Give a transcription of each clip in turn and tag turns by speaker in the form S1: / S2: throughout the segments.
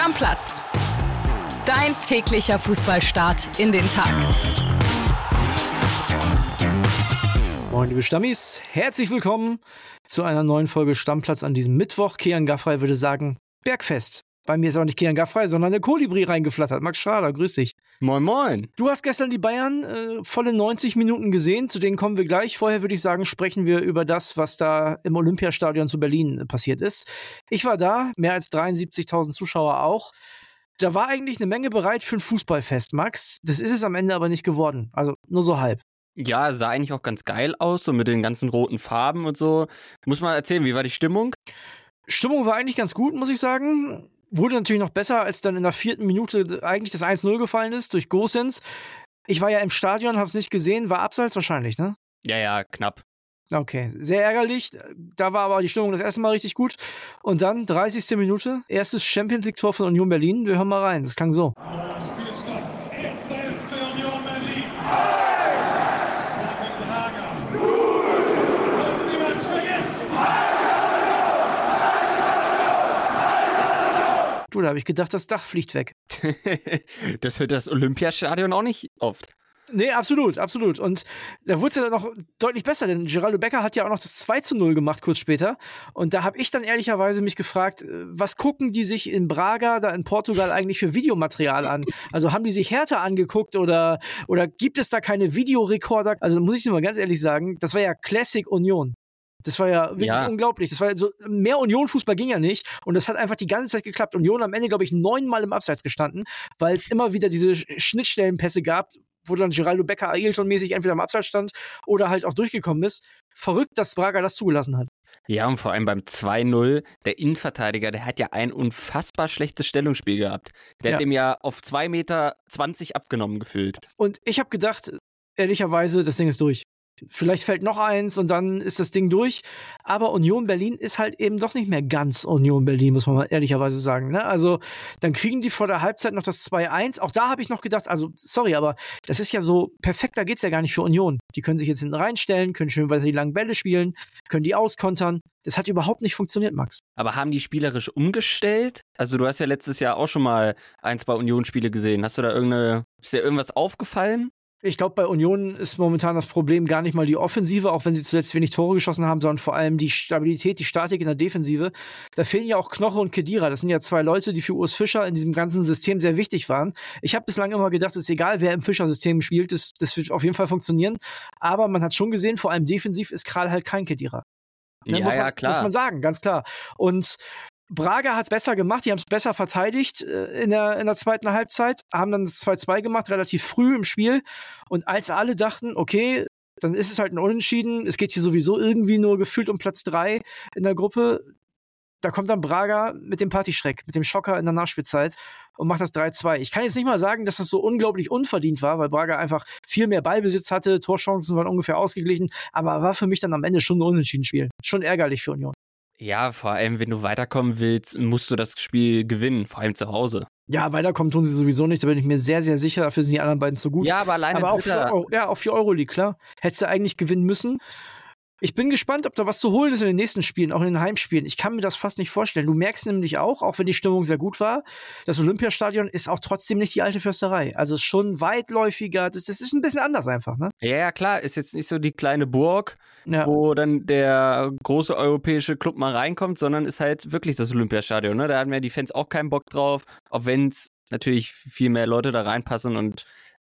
S1: Stammplatz. Dein täglicher Fußballstart in den Tag.
S2: Moin, liebe Stammis, herzlich willkommen zu einer neuen Folge Stammplatz an diesem Mittwoch. Kian Gaffrey würde sagen, Bergfest. Bei mir ist auch nicht Kian Gaffrey, sondern der Kolibri reingeflattert. Max Schrader, grüß dich.
S3: Moin, moin.
S2: Du hast gestern die Bayern äh, volle 90 Minuten gesehen, zu denen kommen wir gleich. Vorher würde ich sagen, sprechen wir über das, was da im Olympiastadion zu Berlin äh, passiert ist. Ich war da, mehr als 73.000 Zuschauer auch. Da war eigentlich eine Menge bereit für ein Fußballfest, Max. Das ist es am Ende aber nicht geworden. Also nur so halb.
S3: Ja, sah eigentlich auch ganz geil aus, so mit den ganzen roten Farben und so. Muss mal erzählen, wie war die Stimmung?
S2: Stimmung war eigentlich ganz gut, muss ich sagen. Wurde natürlich noch besser, als dann in der vierten Minute eigentlich das 1-0 gefallen ist durch Gosens. Ich war ja im Stadion, hab's nicht gesehen, war abseits wahrscheinlich, ne?
S3: Ja, ja, knapp.
S2: Okay, sehr ärgerlich. Da war aber die Stimmung das erste Mal richtig gut. Und dann 30. Minute, erstes Champions League-Tor von Union Berlin. Wir hören mal rein. Das klang so.
S4: Das Spiel FC Union Berlin. Sven Braga. Und niemals vergessen.
S2: Da habe ich gedacht, das Dach fliegt weg.
S3: das hört das Olympiastadion auch nicht oft.
S2: Nee, absolut, absolut. Und da wurde es ja dann noch deutlich besser, denn Geraldo Becker hat ja auch noch das 2 zu 0 gemacht, kurz später. Und da habe ich dann ehrlicherweise mich gefragt, äh, was gucken die sich in Braga, da in Portugal eigentlich für Videomaterial an? Also haben die sich härter angeguckt oder, oder gibt es da keine Videorekorder? Also muss ich dir mal ganz ehrlich sagen, das war ja Classic Union. Das war ja wirklich
S3: Ja.
S2: unglaublich. Das war so, mehr Union-Fußball ging ja nicht. Und das hat einfach die ganze Zeit geklappt. Union am Ende, glaube ich, neunmal im Abseits gestanden, weil es immer wieder diese Sch- Schnittstellenpässe gab, wo dann Geraldo Becker Ailton-mäßig entweder im Abseits stand oder halt auch durchgekommen ist. Verrückt, dass Braga das zugelassen hat.
S3: Ja, und vor allem beim 2-0, der Innenverteidiger, der hat ja ein unfassbar schlechtes Stellungsspiel gehabt. Der
S2: Ja.
S3: hat dem ja auf 2,20 Meter abgenommen gefühlt.
S2: Und ich habe gedacht, ehrlicherweise, das Ding ist durch. Vielleicht fällt noch eins und dann ist das Ding durch. Aber Union Berlin ist halt eben doch nicht mehr ganz Union Berlin, muss man mal ehrlicherweise sagen. Ne? Also dann kriegen die vor der Halbzeit noch das 2-1. Auch da habe ich noch gedacht, also sorry, aber das ist ja so, perfekter geht's ja gar nicht für Union. Die können sich jetzt hinten reinstellen, können schön weiter die langen Bälle spielen, können die auskontern. Das hat überhaupt nicht funktioniert, Max.
S3: Aber haben die spielerisch umgestellt? Also du hast ja letztes Jahr auch schon mal ein, zwei Union-Spiele gesehen. Hast du da irgendeine, ist dir irgendwas aufgefallen?
S2: Ich glaube, bei Union ist momentan das Problem gar nicht mal die Offensive, auch wenn sie zuletzt wenig Tore geschossen haben, sondern vor allem die Stabilität, die Statik in der Defensive. Da fehlen ja auch Knoche und Kedira. Das sind ja zwei Leute, die für Urs Fischer in diesem ganzen System sehr wichtig waren. Ich habe bislang immer gedacht, es ist egal, wer im Fischer-System spielt, das, das wird auf jeden Fall funktionieren. Aber man hat schon gesehen, vor allem defensiv ist Kral halt kein Kedira. Ne,
S3: ja,
S2: muss man,
S3: ja, klar.
S2: Muss man sagen, ganz klar. Und Braga hat es besser gemacht, die haben es besser verteidigt äh, in, der, in der zweiten Halbzeit, haben dann das 2-2 gemacht, relativ früh im Spiel. Und als alle dachten, okay, dann ist es halt ein Unentschieden, es geht hier sowieso irgendwie nur gefühlt um Platz 3 in der Gruppe, da kommt dann Braga mit dem Partyschreck, mit dem Schocker in der Nachspielzeit und macht das 3-2. Ich kann jetzt nicht mal sagen, dass das so unglaublich unverdient war, weil Braga einfach viel mehr Ballbesitz hatte, Torchancen waren ungefähr ausgeglichen, aber war für mich dann am Ende schon ein Unentschieden-Spiel. Schon ärgerlich für Union.
S3: Ja, vor allem, wenn du weiterkommen willst, musst du das Spiel gewinnen, vor allem zu Hause.
S2: Ja, weiterkommen tun sie sowieso nicht, da bin ich mir sehr, sehr sicher, dafür sind die anderen beiden zu gut.
S3: Ja, aber alleine
S2: aber auch für, ja, auch für Euroleague, klar. Hättest du eigentlich gewinnen müssen. Ich bin gespannt, ob da was zu holen ist in den nächsten Spielen, auch in den Heimspielen. Ich kann mir das fast nicht vorstellen. Du merkst nämlich auch, auch wenn die Stimmung sehr gut war, das Olympiastadion ist auch trotzdem nicht die alte Fürsterei. Also es ist schon weitläufiger. Das, das ist ein bisschen anders einfach, ne?
S3: Ja, ja, klar, ist jetzt nicht so die kleine Burg,
S2: Ja.
S3: wo dann der große europäische Club mal reinkommt, sondern ist halt wirklich das Olympiastadion. Ne? Da haben ja die Fans auch keinen Bock drauf, auch wenn es natürlich viel mehr Leute da reinpassen und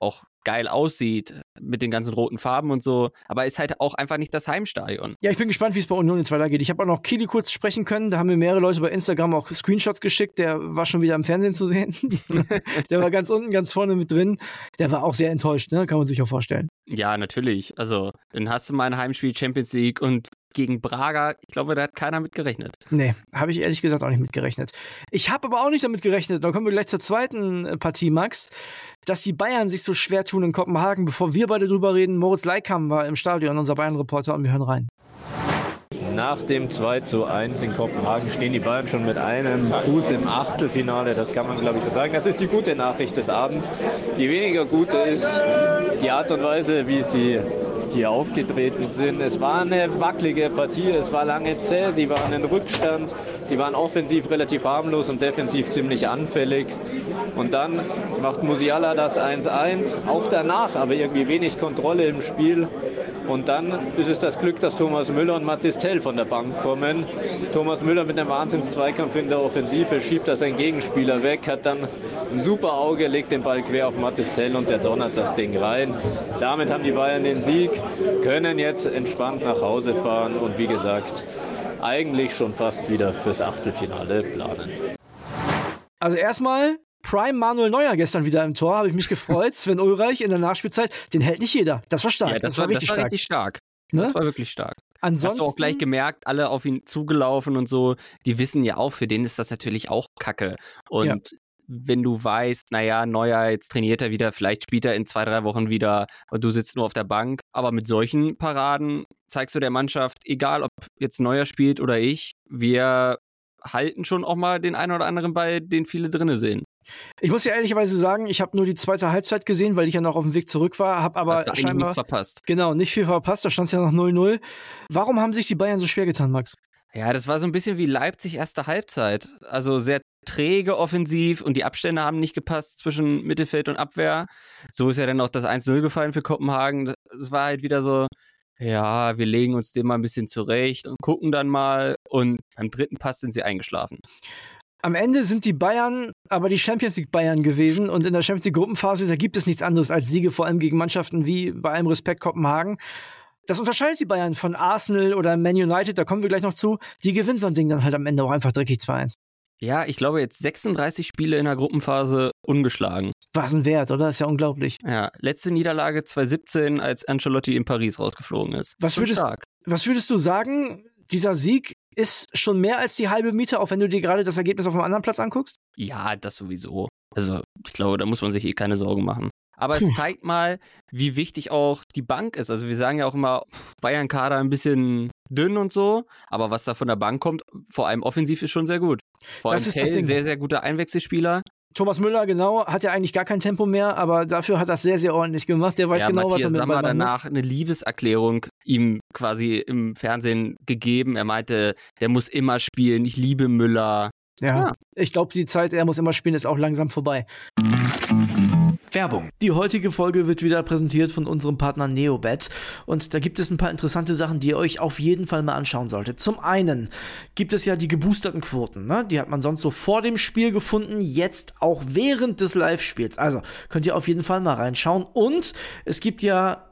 S3: auch geil aussieht mit den ganzen roten Farben und so. Aber ist halt auch einfach nicht das Heimstadion.
S2: Ja, ich bin gespannt, wie es bei Union jetzt weitergeht. Ich habe auch noch Kili kurz sprechen können. Da haben mir mehrere Leute bei Instagram auch Screenshots geschickt. Der war schon wieder im Fernsehen zu sehen. der war ganz unten, ganz vorne mit drin. Der war auch sehr enttäuscht, ne? Kann man sich auch vorstellen.
S3: Ja, natürlich. Also, dann hast du mal ein Heimspiel Champions League und gegen Braga, ich glaube, da hat keiner mit gerechnet.
S2: Nee, habe ich ehrlich gesagt auch nicht mit gerechnet. Ich habe aber auch nicht damit gerechnet, da kommen wir gleich zur zweiten äh, Partie, Max, dass die Bayern sich so schwer tun in Kopenhagen. Bevor wir beide drüber reden, Moritz Leikam war im Stadion, unser Bayern-Reporter, und wir hören rein.
S5: Nach dem 2 zu 1 in Kopenhagen stehen die Bayern schon mit einem Fuß im Achtelfinale. Das kann man, glaube ich, so sagen. Das ist die gute Nachricht des Abends. Die weniger gute ist die Art und Weise, wie sie hier aufgetreten sind. Es war eine wackelige Partie, es war lange zäh, sie waren in Rückstand, sie waren offensiv relativ harmlos und defensiv ziemlich anfällig. Und dann macht Musiala das 1-1, auch danach aber irgendwie wenig Kontrolle im Spiel. Und dann ist es das Glück, dass Thomas Müller und Mathis Tell von der Bank kommen. Thomas Müller mit einem Wahnsinns-Zweikampf in der Offensive schiebt da seinen Gegenspieler weg, hat dann ein super Auge, legt den Ball quer auf Mathis Tell und der donnert das Ding rein. Damit haben die Bayern den Sieg, können jetzt entspannt nach Hause fahren und wie gesagt, eigentlich schon fast wieder fürs Achtelfinale planen.
S2: Also erstmal Prime Manuel Neuer gestern wieder im Tor, habe ich mich gefreut. Sven Ulreich in der Nachspielzeit, den hält nicht jeder. Das war stark.
S3: Ja, das, das war, war, richtig, das war stark. richtig stark. Ne? Das war wirklich stark.
S2: Ansonsten,
S3: Hast du auch gleich gemerkt, alle auf ihn zugelaufen und so, die wissen ja auch, für den ist das natürlich auch Kacke. Und ja. wenn du weißt, naja, Neuer, jetzt trainiert er wieder, vielleicht spielt er in zwei, drei Wochen wieder und du sitzt nur auf der Bank. Aber mit solchen Paraden zeigst du der Mannschaft, egal ob jetzt Neuer spielt oder ich, wir halten schon auch mal den einen oder anderen bei, den viele drinne sehen.
S2: Ich muss ja ehrlicherweise sagen, ich habe nur die zweite Halbzeit gesehen, weil ich ja noch auf dem Weg zurück war, habe aber
S3: Hast du
S2: scheinbar
S3: nichts verpasst.
S2: Genau, nicht viel verpasst, da stand es ja noch 0-0. Warum haben sich die Bayern so schwer getan, Max?
S3: Ja, das war so ein bisschen wie Leipzig erste Halbzeit. Also sehr träge offensiv und die Abstände haben nicht gepasst zwischen Mittelfeld und Abwehr. So ist ja dann auch das 1-0 gefallen für Kopenhagen. Das war halt wieder so, ja, wir legen uns dem mal ein bisschen zurecht und gucken dann mal. Und beim dritten Pass sind sie eingeschlafen.
S2: Am Ende sind die Bayern aber die Champions League Bayern gewesen und in der Champions League Gruppenphase, da gibt es nichts anderes als Siege, vor allem gegen Mannschaften wie bei allem Respekt Kopenhagen. Das unterscheidet die Bayern von Arsenal oder Man United, da kommen wir gleich noch zu. Die gewinnen so ein Ding dann halt am Ende auch einfach dreckig 2-1.
S3: Ja, ich glaube jetzt 36 Spiele in der Gruppenphase ungeschlagen.
S2: Was ein Wert, oder? Das ist ja unglaublich.
S3: Ja, letzte Niederlage 2017, als Ancelotti in Paris rausgeflogen ist.
S2: Was würdest, was würdest du sagen, dieser Sieg ist schon mehr als die halbe Miete, auch wenn du dir gerade das Ergebnis auf einem anderen Platz anguckst?
S3: Ja, das sowieso. Also, ich glaube, da muss man sich eh keine Sorgen machen. Aber Puh. es zeigt mal, wie wichtig auch die Bank ist. Also wir sagen ja auch immer, Bayern-Kader ein bisschen dünn und so, aber was da von der Bank kommt, vor allem offensiv, ist schon sehr gut. Vor allem Tell, sehr, sehr guter Einwechselspieler.
S2: Thomas Müller, genau, hat ja eigentlich gar kein Tempo mehr, aber dafür hat er es sehr, sehr ordentlich gemacht. Der weiß ja, genau,
S3: Matthias
S2: was er mit
S3: Sammer danach eine Liebeserklärung ihm quasi im Fernsehen gegeben. Er meinte, der muss immer spielen, ich liebe Müller.
S2: Ja, ja. ich glaube, die Zeit, er muss immer spielen, ist auch langsam vorbei. Werbung. Die heutige Folge wird wieder präsentiert von unserem Partner Neobet und da gibt es ein paar interessante Sachen, die ihr euch auf jeden Fall mal anschauen solltet. Zum einen gibt es ja die geboosterten Quoten, ne? die hat man sonst so vor dem Spiel gefunden, jetzt auch während des Live-Spiels. Also könnt ihr auf jeden Fall mal reinschauen und es gibt ja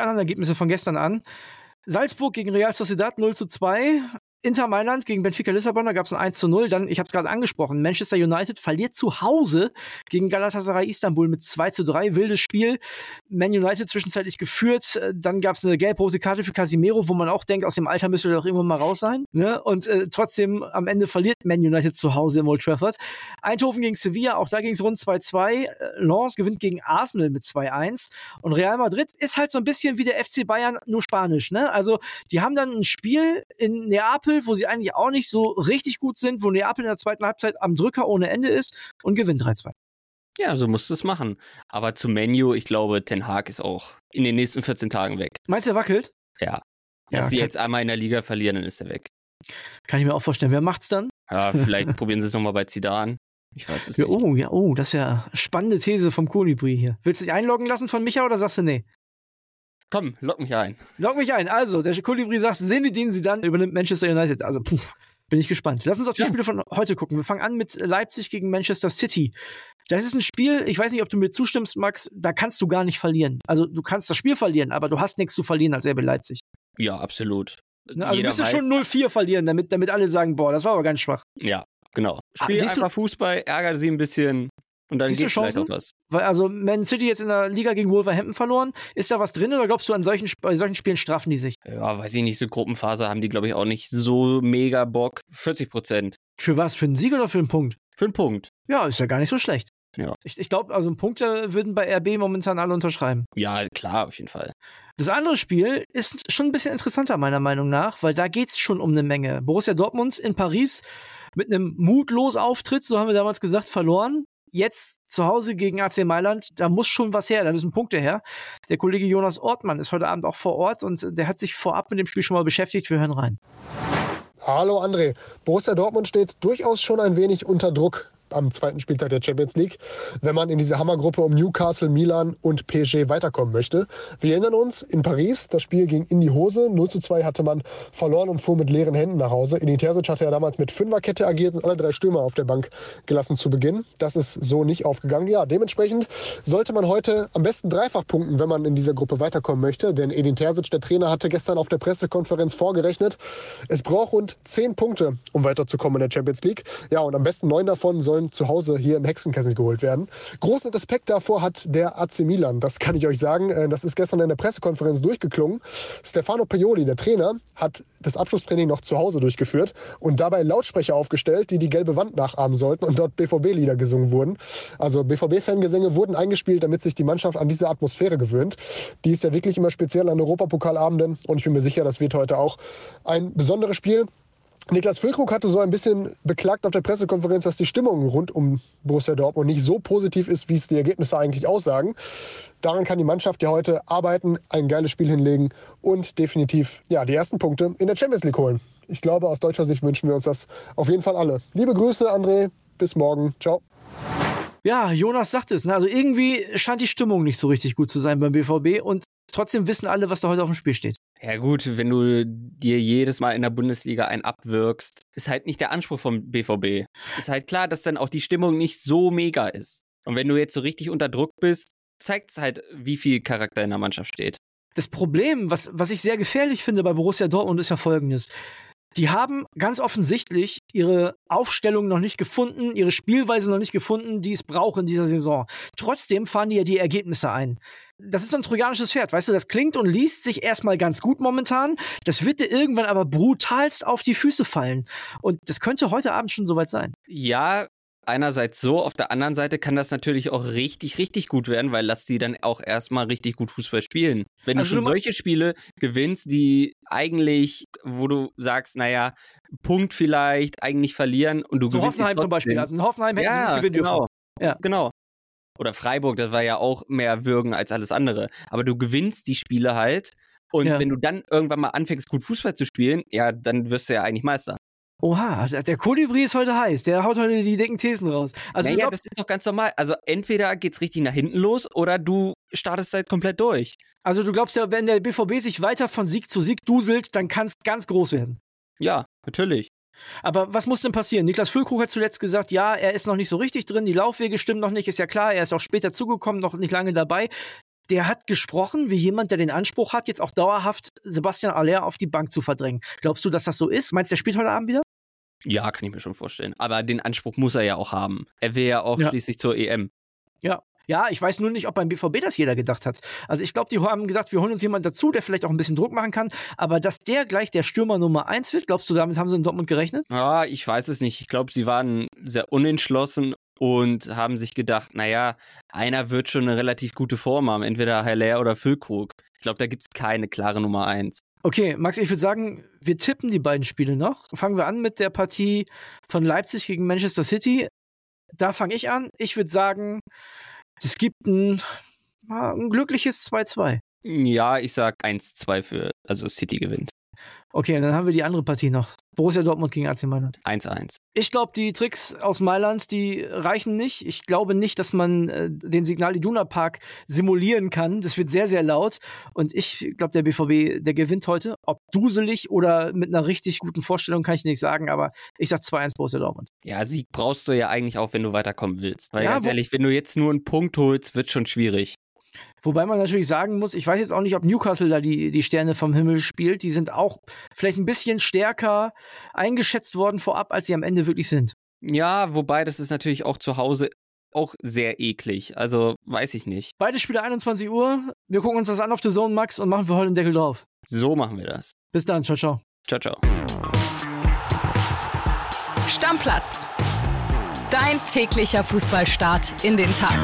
S2: anderen Ergebnisse von gestern an. Salzburg gegen Real Sociedad 0 zu 2. Inter Mailand gegen Benfica Lissabon, da gab es ein 1 zu 0. Dann, ich habe es gerade angesprochen, Manchester United verliert zu Hause gegen Galatasaray Istanbul mit 2 zu 3. Wildes Spiel. Man United zwischenzeitlich geführt. Dann gab es eine gelb-rote Karte für Casimiro, wo man auch denkt, aus dem Alter müsste er doch irgendwann mal raus sein. Ne? Und äh, trotzdem am Ende verliert Man United zu Hause im Old Trafford. Eindhoven gegen Sevilla, auch da ging es rund 2-2. Äh, Lens gewinnt gegen Arsenal mit 2-1. Und Real Madrid ist halt so ein bisschen wie der FC Bayern, nur Spanisch. Ne? Also die haben dann ein Spiel in Neapel Neapel, wo sie eigentlich auch nicht so richtig gut sind, wo Neapel in der zweiten Halbzeit am Drücker ohne Ende ist und gewinnt 3-2.
S3: Ja, so musst du es machen. Aber zum Menu, ich glaube, Ten Hag ist auch in den nächsten 14 Tagen weg.
S2: Meinst du, er wackelt?
S3: Ja.
S2: Ja,
S3: Lass sie jetzt einmal in der Liga verlieren, dann ist er weg.
S2: Kann ich mir auch vorstellen. Wer macht's dann?
S3: Ja, vielleicht probieren sie es nochmal bei Zidane. Ich weiß es
S2: Ja,
S3: nicht.
S2: oh, ja, oh, das wäre spannende These vom Kolibri hier. Willst du dich einloggen lassen von Micha oder sagst du nee?
S3: Komm, lock mich ein.
S2: Log mich ein. Also, der Kolibri sagt, Zinedine sie dann übernimmt Manchester United. Also, puh, bin ich gespannt. Lass uns auf die
S3: Ja.
S2: Spiele von heute gucken. Wir fangen an mit Leipzig gegen Manchester City. Das ist ein Spiel, ich weiß nicht, ob du mir zustimmst, Max, da kannst du gar nicht verlieren. Also, du kannst das Spiel verlieren, aber du hast nichts zu verlieren als RB Leipzig.
S3: Ja, absolut.
S2: Ne? Also, du
S3: Jeder
S2: müsstest
S3: weiß-
S2: schon 0-4 verlieren, damit, damit alle sagen, boah, das war aber ganz schwach.
S3: Ja, genau.
S2: Ah,
S3: Spiel
S2: siehst du-
S3: einfach Fußball, ärgere sie ein bisschen und dann geht vielleicht auch was.
S2: Weil, also, Man City jetzt in der Liga gegen Wolverhampton verloren. Ist da was drin oder glaubst du, an solchen, bei solchen Spielen strafen die sich?
S3: Ja, weiß ich nicht, so Gruppenphase haben die, glaube ich, auch nicht so mega Bock. 40 Prozent.
S2: Für was? Für einen Sieg oder für einen Punkt?
S3: Für einen Punkt.
S2: Ja, ist ja gar nicht so schlecht.
S3: Ja.
S2: Ich, ich glaube, also einen Punkt äh, würden bei RB momentan alle unterschreiben.
S3: Ja, klar, auf jeden Fall.
S2: Das andere Spiel ist schon ein bisschen interessanter, meiner Meinung nach, weil da geht's schon um eine Menge. Borussia Dortmund in Paris mit einem mutlos Auftritt, so haben wir damals gesagt, verloren. Jetzt zu Hause gegen AC Mailand, da muss schon was her, da müssen Punkte her. Der Kollege Jonas Ortmann ist heute Abend auch vor Ort und der hat sich vorab mit dem Spiel schon mal beschäftigt. Wir hören rein.
S6: Hallo André. Borussia Dortmund steht durchaus schon ein wenig unter Druck am zweiten Spieltag der Champions League, wenn man in diese Hammergruppe um Newcastle, Milan und PSG weiterkommen möchte. Wir erinnern uns, in Paris, das Spiel ging in die Hose. 0 zu 2 hatte man verloren und fuhr mit leeren Händen nach Hause. Edin Terzic hatte ja damals mit Fünferkette agiert und alle drei Stürmer auf der Bank gelassen zu Beginn. Das ist so nicht aufgegangen. Ja, dementsprechend sollte man heute am besten dreifach punkten, wenn man in dieser Gruppe weiterkommen möchte. Denn Edin Terzic, der Trainer, hatte gestern auf der Pressekonferenz vorgerechnet, es braucht rund zehn Punkte, um weiterzukommen in der Champions League. Ja, und am besten neun davon sollen zu Hause hier im Hexenkessel geholt werden. Großen Respekt davor hat der AC Milan. Das kann ich euch sagen. Äh, Das ist gestern in der Pressekonferenz durchgeklungen. Stefano Pioli, der Trainer, hat das Abschlusstraining noch zu Hause durchgeführt und dabei Lautsprecher aufgestellt, die die gelbe Wand nachahmen sollten und dort BVB-Lieder gesungen wurden. Also BVB-Fangesänge wurden eingespielt, damit sich die Mannschaft an diese Atmosphäre gewöhnt. Die ist ja wirklich immer speziell an Europapokalabenden und ich bin mir sicher, das wird heute auch ein besonderes Spiel. Niklas Füllkrug hatte so ein bisschen beklagt auf der Pressekonferenz, dass die Stimmung rund um Borussia Dortmund nicht so positiv ist, wie es die Ergebnisse eigentlich aussagen. Daran kann die Mannschaft ja heute arbeiten, ein geiles Spiel hinlegen und definitiv ja, die ersten Punkte in der Champions League holen. Ich glaube, aus deutscher Sicht wünschen wir uns das auf jeden Fall alle. Liebe Grüße, André. Bis morgen. Ciao.
S2: Ja, Jonas sagt es. Ne? Also irgendwie scheint die Stimmung nicht so richtig gut zu sein beim BVB und trotzdem wissen alle, was da heute auf dem Spiel steht.
S3: Ja gut, wenn du dir jedes Mal in der Bundesliga einen abwirkst, ist halt nicht der Anspruch vom BVB. Ist halt klar, dass dann auch die Stimmung nicht so mega ist. Und wenn du jetzt so richtig unter Druck bist, zeigt es halt, wie viel Charakter in der Mannschaft steht.
S2: Das Problem, was, was ich sehr gefährlich finde bei Borussia Dortmund, ist ja folgendes. Die haben ganz offensichtlich ihre Aufstellung noch nicht gefunden, ihre Spielweise noch nicht gefunden, die es braucht in dieser Saison. Trotzdem fahren die ja die Ergebnisse ein. Das ist so ein trojanisches Pferd, weißt du, das klingt und liest sich erstmal ganz gut momentan. Das wird dir irgendwann aber brutalst auf die Füße fallen. Und das könnte heute Abend schon soweit sein.
S3: Ja, einerseits so, auf der anderen Seite kann das natürlich auch richtig, richtig gut werden, weil lass die dann auch erstmal richtig gut Fußball spielen. Wenn
S2: Also
S3: du schon
S2: du
S3: solche Spiele gewinnst, die eigentlich, wo du sagst, naja, Punkt vielleicht, eigentlich verlieren und du
S2: So
S3: gewinnst sie
S2: Hoffenheim zum Beispiel. Also in Hoffenheim hätten sie
S3: ja,
S2: nicht gewinnen dürfen.
S3: genau.
S2: Ja.
S3: genau. Oder Freiburg, das war ja auch mehr Würgen als alles andere. Aber du gewinnst die Spiele halt. Und
S2: Ja.
S3: wenn du dann irgendwann mal anfängst, gut Fußball zu spielen, ja, dann wirst du ja eigentlich Meister.
S2: Oha, also der Kolibri ist heute heiß. Der haut heute die dicken Thesen raus. Also
S3: naja,
S2: glaubst,
S3: das ist doch ganz normal. Also entweder geht's richtig nach hinten los oder du startest halt komplett durch.
S2: also du glaubst ja, wenn der BVB sich weiter von Sieg zu Sieg duselt, dann kann es ganz groß werden.
S3: Ja, natürlich.
S2: Aber was muss denn passieren? Niklas Füllkrug hat zuletzt gesagt, ja, er ist noch nicht so richtig drin, die Laufwege stimmen noch nicht, ist ja klar, er ist auch später zugekommen, noch nicht lange dabei. Der hat gesprochen wie jemand, der den Anspruch hat, jetzt auch dauerhaft Sebastian Aller auf die Bank zu verdrängen. Glaubst du, dass das so ist? Meinst du, der spielt heute Abend wieder?
S3: Ja, kann ich mir schon vorstellen. Aber den Anspruch muss er ja auch haben. Er will ja auch
S2: Ja.
S3: schließlich zur EM.
S2: Ja. Ja, ich weiß nur nicht, ob beim BVB das jeder gedacht hat. Also ich glaube, die haben gedacht, wir holen uns jemanden dazu, der vielleicht auch ein bisschen Druck machen kann. Aber dass der gleich der Stürmer Nummer eins wird, glaubst du, damit haben sie in Dortmund gerechnet?
S3: Ja, ich weiß es nicht. Ich glaube, sie waren sehr unentschlossen und haben sich gedacht, naja, einer wird schon eine relativ gute Form haben, entweder Haller oder Füllkrug. Ich glaube, da gibt es keine klare Nummer eins.
S2: Okay, Max, ich würde sagen, wir tippen die beiden Spiele noch. Fangen wir an mit der Partie von Leipzig gegen Manchester City. Da fange ich an. Ich würde sagen, es gibt ein, ein glückliches 2-2.
S3: Ja, ich sag 1-2 für, also City gewinnt.
S2: Okay, dann haben wir die andere Partie noch. Borussia Dortmund gegen AC Mailand.
S3: 1-1.
S2: Ich glaube, die Tricks aus Mailand, die reichen nicht. Ich glaube nicht, dass man äh, den Signal Iduna Park simulieren kann. Das wird sehr, sehr laut. Und ich glaube, der BVB, der gewinnt heute. Ob duselig oder mit einer richtig guten Vorstellung, kann ich nicht sagen. Aber ich sag 2-1 Borussia Dortmund.
S3: Ja, Sieg brauchst du ja eigentlich auch, wenn du weiterkommen willst. Weil
S2: Ja,
S3: ganz ehrlich, wenn du jetzt nur einen Punkt holst, wird schon schwierig.
S2: Wobei man natürlich sagen muss, ich weiß jetzt auch nicht, ob Newcastle da die, die Sterne vom Himmel spielt. Die sind auch vielleicht ein bisschen stärker eingeschätzt worden vorab, als sie am Ende wirklich sind.
S3: Ja, wobei das ist natürlich auch zu Hause auch sehr eklig. Also weiß ich nicht.
S2: Beide Spiele 21 Uhr. Wir gucken uns das an auf The Zone, Max, und machen für heute den Deckel drauf.
S3: So machen wir das.
S2: Bis dann. Ciao, ciao.
S3: Ciao, ciao.
S1: Stammplatz. Dein täglicher Fußballstart in den Tag.